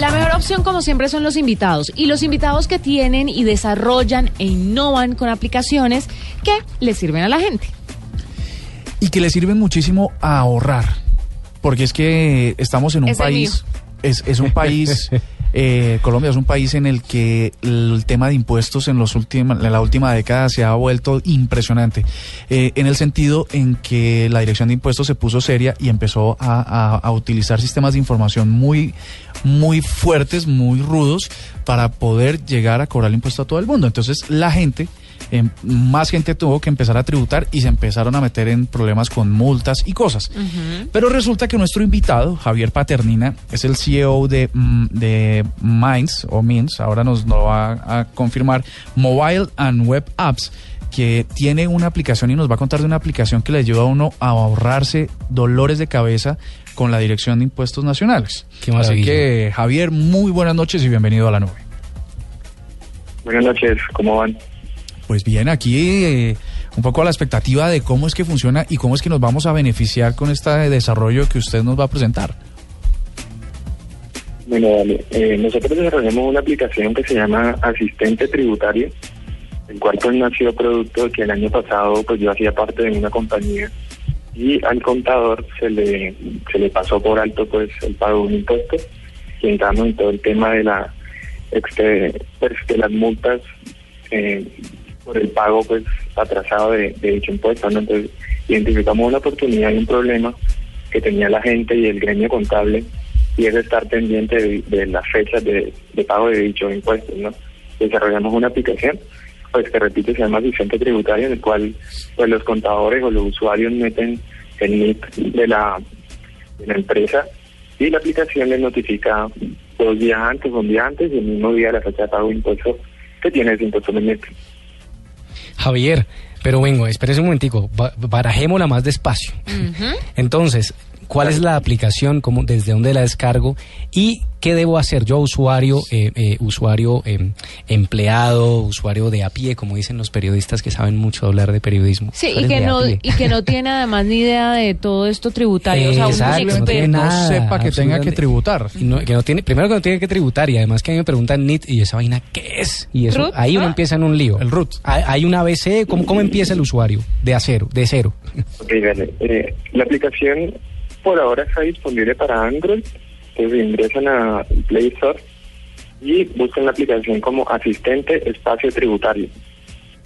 La mejor opción, como siempre, son los invitados. Y los invitados que tienen y desarrollan e innovan con aplicaciones que les sirven a la gente. Y que le sirven muchísimo a ahorrar. Porque es que estamos en un Es país. Es, es un país. eh, Colombia es un país en el que el tema de impuestos en, los última- en la última década se ha vuelto impresionante. Eh, en el sentido en que la Dirección de Impuestos se puso seria y empezó a, a- a utilizar sistemas de información muy, muy fuertes, muy rudos, para poder llegar a cobrar el impuesto a todo el mundo. Entonces la gente eh, más gente tuvo que empezar a tributar y se empezaron a meter en problemas con multas y cosas. Pero resulta que nuestro invitado, Javier Paternina, es el CEO de, mm, de Minds, o Minds, ahora nos lo va a confirmar, Mobile and Web Apps, que tiene una aplicación y nos va a contar de una aplicación que le ayuda a uno a ahorrarse dolores de cabeza con la Dirección de Impuestos Nacionales. Qué Así que, Javier, muy buenas noches y bienvenido a la nube. Buenas noches, ¿cómo van? Pues bien, aquí eh, un poco a la expectativa de cómo es que funciona y cómo es que nos vamos a beneficiar con este desarrollo que usted nos va a presentar. Bueno, dale. Eh, nosotros desarrollamos una aplicación que se llama Asistente Tributario, el cual pues nació producto de que el año pasado pues yo hacía parte de una compañía y al contador se le se le pasó por alto pues el pago de un impuesto y entramos en todo el tema de la este, pues, de las multas eh, por el pago pues atrasado de, dicho impuesto ¿no? entonces identificamos una oportunidad y un problema que tenía la gente y el gremio contable y es estar pendiente de, de las fechas de, pago de dichos impuestos no desarrollamos una aplicación pues que repito se llama asistente tributario en el cual pues los contadores o los usuarios meten el NIP de la de la empresa y la aplicación les notifica dos días antes, un día antes y el mismo día la fecha de pago de impuestos que tiene ese impuesto pendiente. Javier, pero vengo, espérese un momentico, ba- barajémosla más despacio. Entonces, ¿cuál es la aplicación, cómo, desde dónde la descargo y qué debo hacer yo, usuario, eh, eh, usuario eh, empleado, usuario de a pie, como dicen los periodistas que saben mucho hablar de periodismo? Sí, y que, no, y que no tiene además ni idea de todo esto tributario. o sea, Exacto, no experto. tiene nada. no sepa que tenga que tributar. Y no- que no tiene, primero que no tiene que tributar y además que a mí me preguntan NIT y esa vaina, ¿qué es? Y eso, ¿Root? ahí uno Ah. empieza en un lío. El root. Hay, hay un ABC, ¿cómo, ¿cómo empieza el usuario? De a cero, de cero. Ok, dale. Eh, la aplicación por ahora está disponible para Android, entonces ingresan a Play Store y buscan la aplicación como asistente espacio tributario.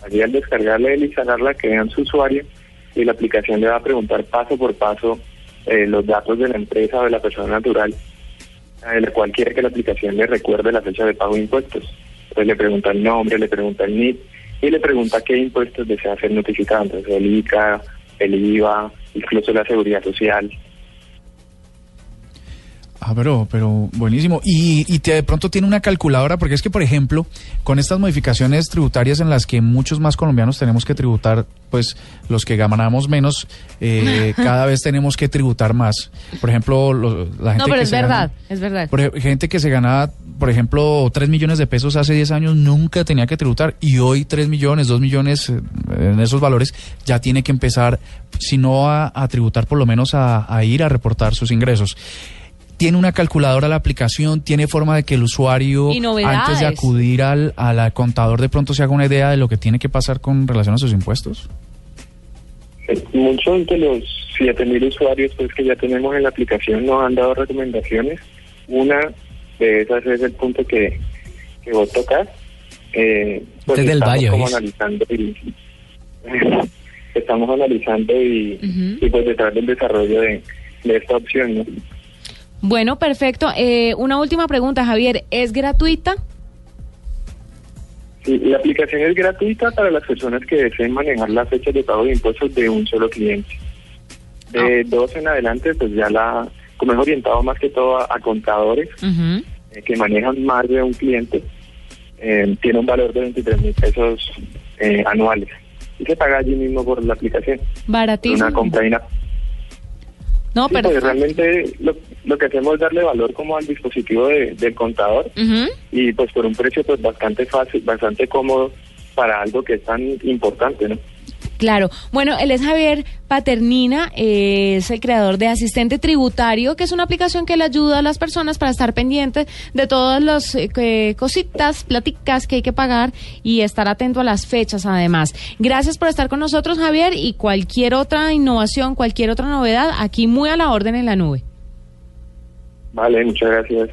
Allí al descargarla y instalarla crean su usuario y la aplicación le va a preguntar paso por paso eh, los datos de la empresa o de la persona natural a la cual quiere que la aplicación le recuerde la fecha de pago de impuestos. Entonces le pregunta el nombre, le pregunta el NIP y le pregunta qué impuestos desea ser notificado. Entonces el ICA, el IVA, incluso la seguridad social. Ah, pero, pero buenísimo. Y, y te- de pronto tiene una calculadora, porque es que, por ejemplo, con estas modificaciones tributarias en las que muchos más colombianos tenemos que tributar, pues los que ganamos menos, eh, cada vez tenemos que tributar más. Por ejemplo, lo- la gente No, pero que es se gana- verdad, es verdad. Por gente que se ganaba, por ejemplo, 3 millones de pesos hace 10 años nunca tenía que tributar y hoy 3 millones, 2 millones eh, en esos valores ya tiene que empezar, si no a, a tributar, por lo menos a, a ir a reportar sus ingresos. Tiene una calculadora la aplicación, tiene forma de que el usuario, antes de acudir al, al contador, de pronto se haga una idea de lo que tiene que pasar con relación a sus impuestos. Muchos de los 7.000 usuarios pues, que ya tenemos en la aplicación nos han dado recomendaciones. Una de esas es el punto que, que vos tocas. Eh, pues del estamos Valle, como analizando y estamos analizando y pues detrás del desarrollo de, de esta opción. ¿no? Bueno, perfecto. Eh, una última pregunta, Javier. ¿Es gratuita? Sí, la aplicación es gratuita para las personas que deseen manejar las fechas de pago de impuestos de un solo cliente. De dos en adelante, pues ya la, como es orientado más que todo a, a contadores eh, que manejan más de un cliente, eh, tiene un valor de 23 mil pesos eh, anuales y se paga allí mismo por la aplicación. Baratísimo. Una compra y una No, Sí, pero... pues realmente lo, lo que hacemos es darle valor como al dispositivo de- del contador y pues por un precio pues bastante fácil, bastante cómodo para algo que es tan importante, ¿no? Claro. Bueno, él es Javier Paternina, eh, es el creador de Asistente Tributario, que es una aplicación que le ayuda a las personas para estar pendientes de todas las eh, cositas, platicas que hay que pagar y estar atento a las fechas además. Gracias por estar con nosotros, Javier, y cualquier otra innovación, cualquier otra novedad, aquí muy a la orden en la nube. Vale, muchas gracias.